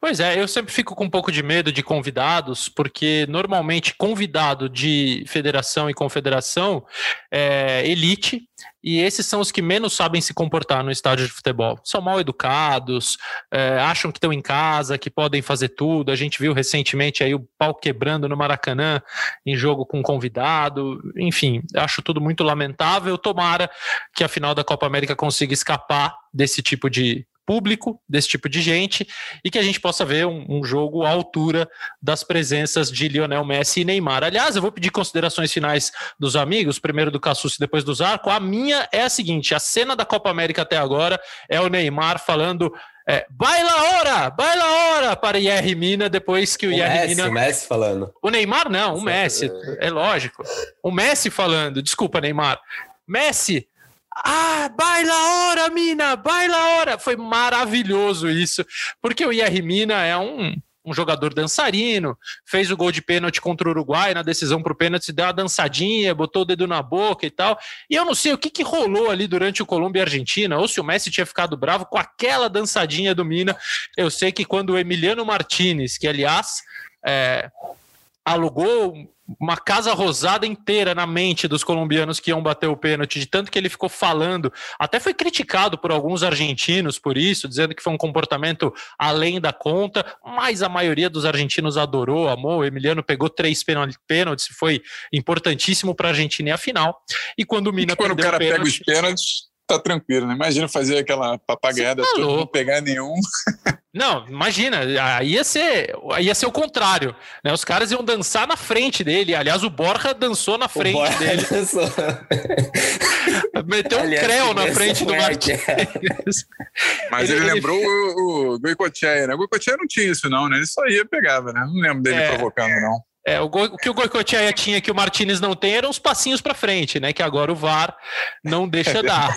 Pois é, eu sempre fico com um pouco de medo de convidados, porque normalmente convidado de federação e confederação é elite, e esses são os que menos sabem se comportar no estádio de futebol. São mal educados, é, acham que estão em casa, que podem fazer tudo. A gente viu recentemente aí o pau quebrando no Maracanã em jogo com convidado. Enfim, acho tudo muito lamentável. Tomara que a final da Copa América consiga escapar desse tipo de público desse tipo de gente e que a gente possa ver um, um, jogo à altura das presenças de Lionel Messi e Neymar. Aliás, eu vou pedir considerações finais dos amigos, primeiro do Cassus e depois do Zarco. A minha é a seguinte: a cena da Copa América até agora é o Neymar falando. É, baila hora, baila hora para Yerry Mina, depois que o, o Yerry Mina. O Messi falando. O Neymar não, o Messi, é lógico. O Messi falando, desculpa, Neymar. Messi, ah, baila hora, mina, baila hora. Foi maravilhoso isso, porque o Yerry Mina é um, um jogador dançarino, fez o gol de pênalti contra o Uruguai na decisão para o pênalti, deu uma dançadinha, botou o dedo na boca e tal. E eu não sei o que, que rolou ali durante o Colômbia e Argentina, ou se o Messi tinha ficado bravo com aquela dançadinha do Mina. Eu sei que quando o Emiliano Martinez, que aliás é, alugou uma casa rosada inteira na mente dos colombianos que iam bater o pênalti, de tanto que ele ficou falando. Até foi criticado por alguns argentinos por isso, dizendo que foi um comportamento além da conta, mas a maioria dos argentinos adorou, amou. O Emiliano pegou três pênaltis, foi importantíssimo para a Argentina e a final. E quando o Mina quando o cara pega os pênaltis, tá tranquilo, né? Imagina fazer aquela papagaiada tá toda, não pegar nenhum. Não, imagina, ia ser, ia ser o contrário, né? Os caras iam dançar na frente dele. Aliás, o Borja dançou na frente Borja dele. Dançou. Meteu um creu na frente do Marquinhos. Mas ele, ele lembrou o, o Goicoechea, né? O Goicoechea não tinha isso não, né? Ele só ia pegava, né? Não lembro dele é... provocando, não. É, o, o, que o Goicoechea tinha que o Martinez não tem eram os passinhos para frente, né? Que agora o VAR não deixa dar.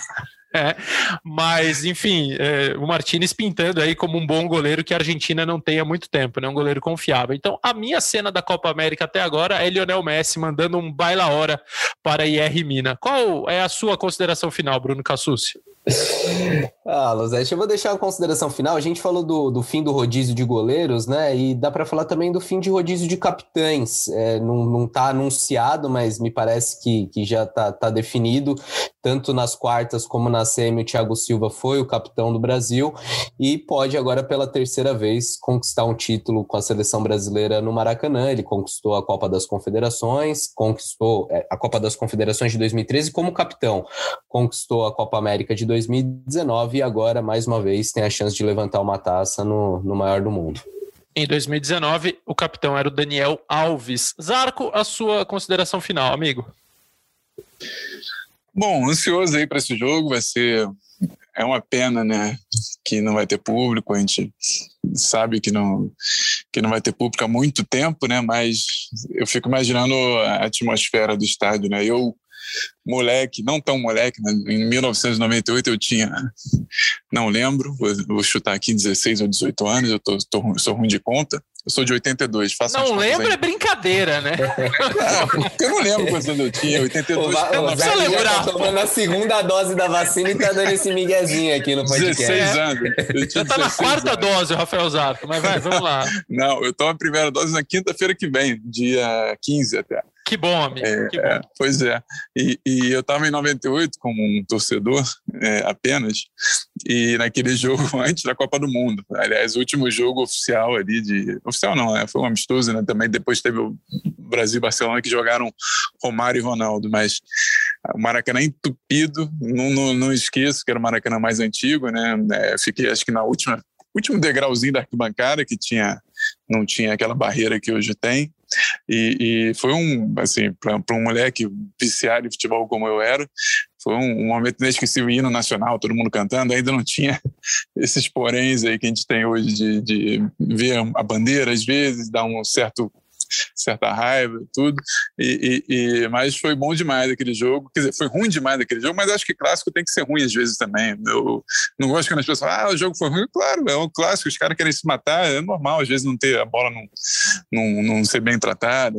É, mas, enfim, é, o Martinez pintando aí como um bom goleiro que a Argentina não tem há muito tempo, né? Um goleiro confiável. Então, a minha cena da Copa América até agora é Lionel Messi mandando um baila hora para IR Mina. Qual é a sua consideração final, Bruno Cassucci? ah, Losete, eu vou deixar a consideração final. A gente falou do, do fim do rodízio de goleiros, né? E dá para falar também do fim de rodízio de capitães. É, não, não tá anunciado, mas me parece que, que já tá, tá definido. Tanto nas quartas como na semi, o Thiago Silva foi o capitão do Brasil e pode agora, pela terceira vez, conquistar um título com a seleção brasileira no Maracanã. Ele conquistou a Copa das Confederações, conquistou é, a Copa das Confederações de 2013 como capitão, conquistou a Copa América de 2019 e agora, mais uma vez, tem a chance de levantar uma taça no, no maior do mundo. Em 2019, o capitão era o Daniel Alves. Zarco, a sua consideração final, amigo? Bom, ansioso aí para esse jogo, vai ser é uma pena, né? Que não vai ter público, a gente sabe que não, que não vai ter público há muito tempo, né? Mas eu fico imaginando a atmosfera do estádio, né? Eu moleque, não tão moleque, né? em 1998 eu tinha, não lembro, vou, vou, chutar aqui 16 ou 18 anos, eu tô, tô, sou ruim de conta. Eu sou de 82, faço Não lembro é brincadeira, né? eu não lembro quantos anos eu tinha, 82. O, não precisa lembrar. Tá tomando a segunda dose da vacina e tá dando esse miguezinho aqui no podcast. 16 anos. Já tá na quarta anos. dose, Rafael Zarco, mas vai, vamos lá. Não, eu tomo a primeira dose na quinta-feira que vem, dia 15 até. Que bom, amigo. É, que bom. É, pois é. E, e eu estava em 98 como um torcedor é, apenas, e naquele jogo antes da Copa do Mundo. Aliás, o último jogo oficial ali de. Oficial não, né? Foi um amistoso, né? Também depois teve o Brasil e Barcelona que jogaram Romário e Ronaldo, mas o Maracanã entupido, não, não, não esqueço que era o Maracanã mais antigo, né? É, fiquei acho que na última último degrauzinho da arquibancada que tinha não tinha aquela barreira que hoje tem e, e foi um, assim, para um moleque viciado em futebol como eu era, foi um, um momento inesquecível, hino nacional, todo mundo cantando, ainda não tinha esses poréns aí que a gente tem hoje de, de ver a bandeira às vezes, dar um certo certa raiva, tudo. E, e, e, mas foi bom demais aquele jogo. Quer dizer, foi ruim demais aquele jogo, mas acho que clássico tem que ser ruim às vezes também. Eu não gosto quando as pessoas falam, ah, o jogo foi ruim. Claro, é um clássico, os caras querem se matar, é normal, às vezes não ter a bola não, não, não ser bem tratada,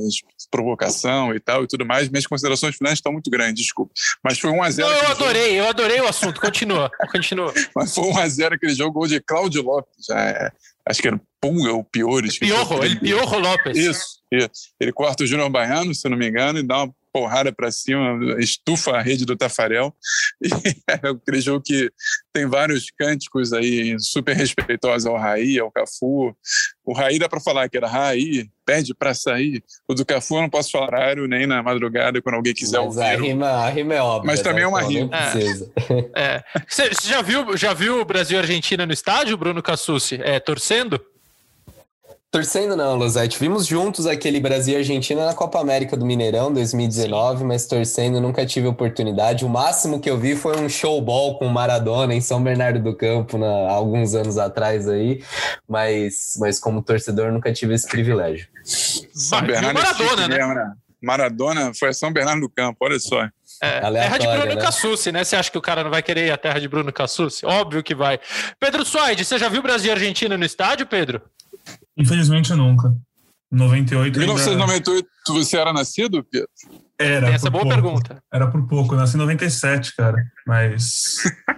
provocação e tal e tudo mais. Minhas considerações finais estão muito grandes, desculpa. Mas foi 1 a 0 Não, eu adorei, jogo. eu adorei o assunto. Continua, continua. mas foi 1 a 0 aquele jogo, gol de Cláudio Lopes. É, acho que era Punga ou Piores. Piorro, ele Piorro Lopes. Isso, Ele corta o Júnior Baiano, se eu não me engano, e dá uma porrada para cima, estufa a rede do Tafarel. E é aquele jogo que tem vários cânticos aí super respeitosos ao Raí, ao Cafu. O Raí dá para falar que era Raí, pede para sair. O do Cafu eu não posso falar horário nem na madrugada quando alguém quiser Mas ouvir. A rima, a rima é óbvia. Mas também é uma rima. É. é. Você já viu, já viu o Brasil e Argentina no estádio, Bruno Cassucci? É, torcendo? Torcendo não, Losete. Vimos juntos aquele Brasil e Argentina na Copa América do Mineirão 2019, Sim. mas torcendo nunca tive oportunidade. O máximo que eu vi foi um showball com Maradona em São Bernardo do Campo na, alguns anos atrás aí, mas, mas como torcedor nunca tive esse privilégio. São Bernardo é Maradona, né? Né? Maradona foi a São Bernardo do Campo, olha só. É, terra de Bruno né? Cassucci, né? Você acha que o cara não vai querer ir à terra de Bruno Cassucci? Óbvio que vai. Pedro Suaide, você já viu Brasil e Argentina no estádio, Pedro? Infelizmente nunca. 98 Em 1998 ainda... você era nascido, Pedro? Era. Essa é boa pouco. pergunta. Era por pouco. Eu nasci em 97, cara. Mas.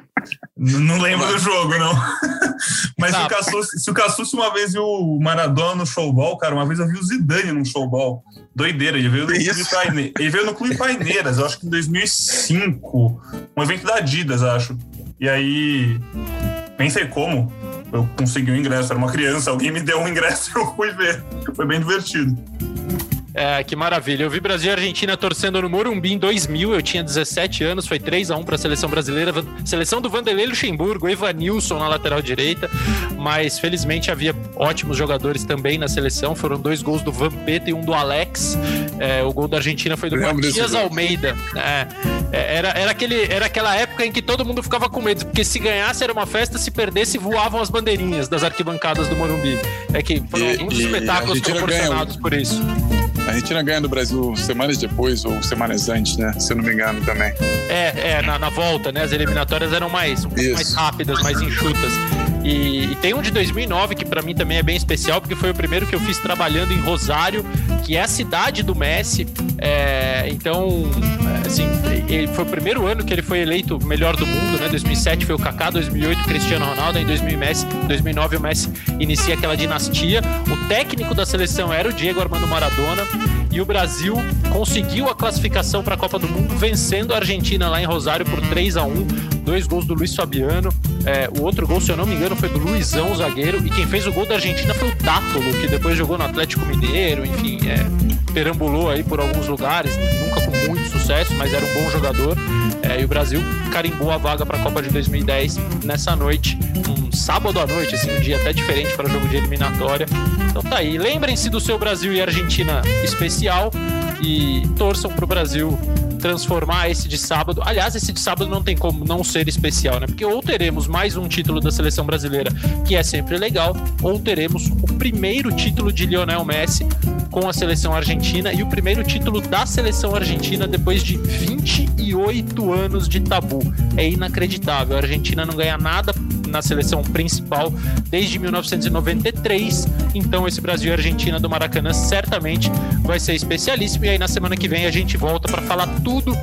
não lembro do jogo, não. Mas tá. se, o Cassus, se o Cassus uma vez viu o Maradona no showball, cara, uma vez eu vi o Zidane no showball. Doideira. Ele veio no, Clube, Paine... ele veio no Clube Paineiras, eu acho que em 2005. Um evento da Adidas, acho. E aí. Nem sei como eu consegui o um ingresso, era uma criança, alguém me deu um ingresso e eu fui ver. Foi bem divertido. É, que maravilha. Eu vi Brasil e Argentina torcendo no Morumbi em 2000. Eu tinha 17 anos, foi 3 a 1 para a seleção brasileira. Seleção do Vanderlei Luxemburgo, Evanilson na lateral direita. Mas felizmente havia ótimos jogadores também na seleção. Foram dois gols do Vampeta e um do Alex. É, o gol da Argentina foi do Matias Almeida. É, é, era, era, aquele, era aquela época em que todo mundo ficava com medo, porque se ganhasse era uma festa, se perdesse voavam as bandeirinhas das arquibancadas do Morumbi. É que foram e, alguns espetáculos proporcionados por isso. A Argentina ganha do Brasil semanas depois ou semanas antes, né? Se eu não me engano também. É, é na, na volta, né? As eliminatórias eram mais, um mais rápidas, mais enxutas. E, e, tem um de 2009 que para mim também é bem especial, porque foi o primeiro que eu fiz trabalhando em Rosário, que é a cidade do Messi. É, então, assim, foi o primeiro ano que ele foi eleito melhor do mundo, né? 2007 foi o Kaká, 2008 o Cristiano Ronaldo, em 2009 o Messi inicia aquela dinastia. O técnico da seleção era o Diego Armando Maradona e o Brasil conseguiu a classificação para a Copa do Mundo vencendo a Argentina lá em Rosário por 3 a 1 dois gols do Luiz Fabiano. É, o outro gol, se eu não me engano, foi do Luizão, zagueiro. E quem fez o gol da Argentina foi o Tátolo, que depois jogou no Atlético Mineiro, enfim, é, perambulou aí por alguns lugares, nunca com muito sucesso, mas era um bom jogador. É, e o Brasil carimbou a vaga para a Copa de 2010 nessa noite, um sábado à noite, assim, um dia até diferente para o jogo de eliminatória. Então tá aí. Lembrem-se do seu Brasil e Argentina especial e torçam para o Brasil transformar esse de sábado. Aliás, esse de sábado não tem como não ser especial, né? Porque ou teremos mais um título da seleção brasileira, que é sempre legal, ou teremos o primeiro título de Lionel Messi com a seleção argentina e o primeiro título da seleção argentina depois de 28 anos de tabu. É inacreditável. A Argentina não ganha nada na seleção principal desde 1993. Então, esse Brasil e Argentina do Maracanã certamente vai ser especialíssimo. E aí, na semana que vem, a gente volta para falar tudo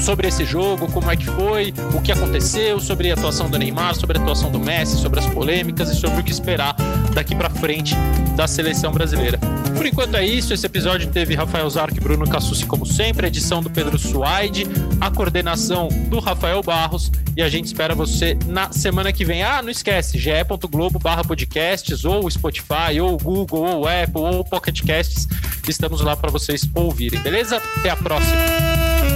sobre esse jogo, como é que foi, o que aconteceu, sobre a atuação do Neymar, sobre a atuação do Messi, sobre as polêmicas e sobre o que esperar daqui para frente da seleção brasileira. Por enquanto é isso, esse episódio teve Rafael Zarco e Bruno Cassucci como sempre, edição do Pedro Suaide, a coordenação do Rafael Barros e a gente espera você na semana que vem. Ah, não esquece, ge.globo barra podcasts ou Spotify ou Google ou Apple ou Pocket Casts, estamos lá para vocês ouvirem, beleza? Até a próxima!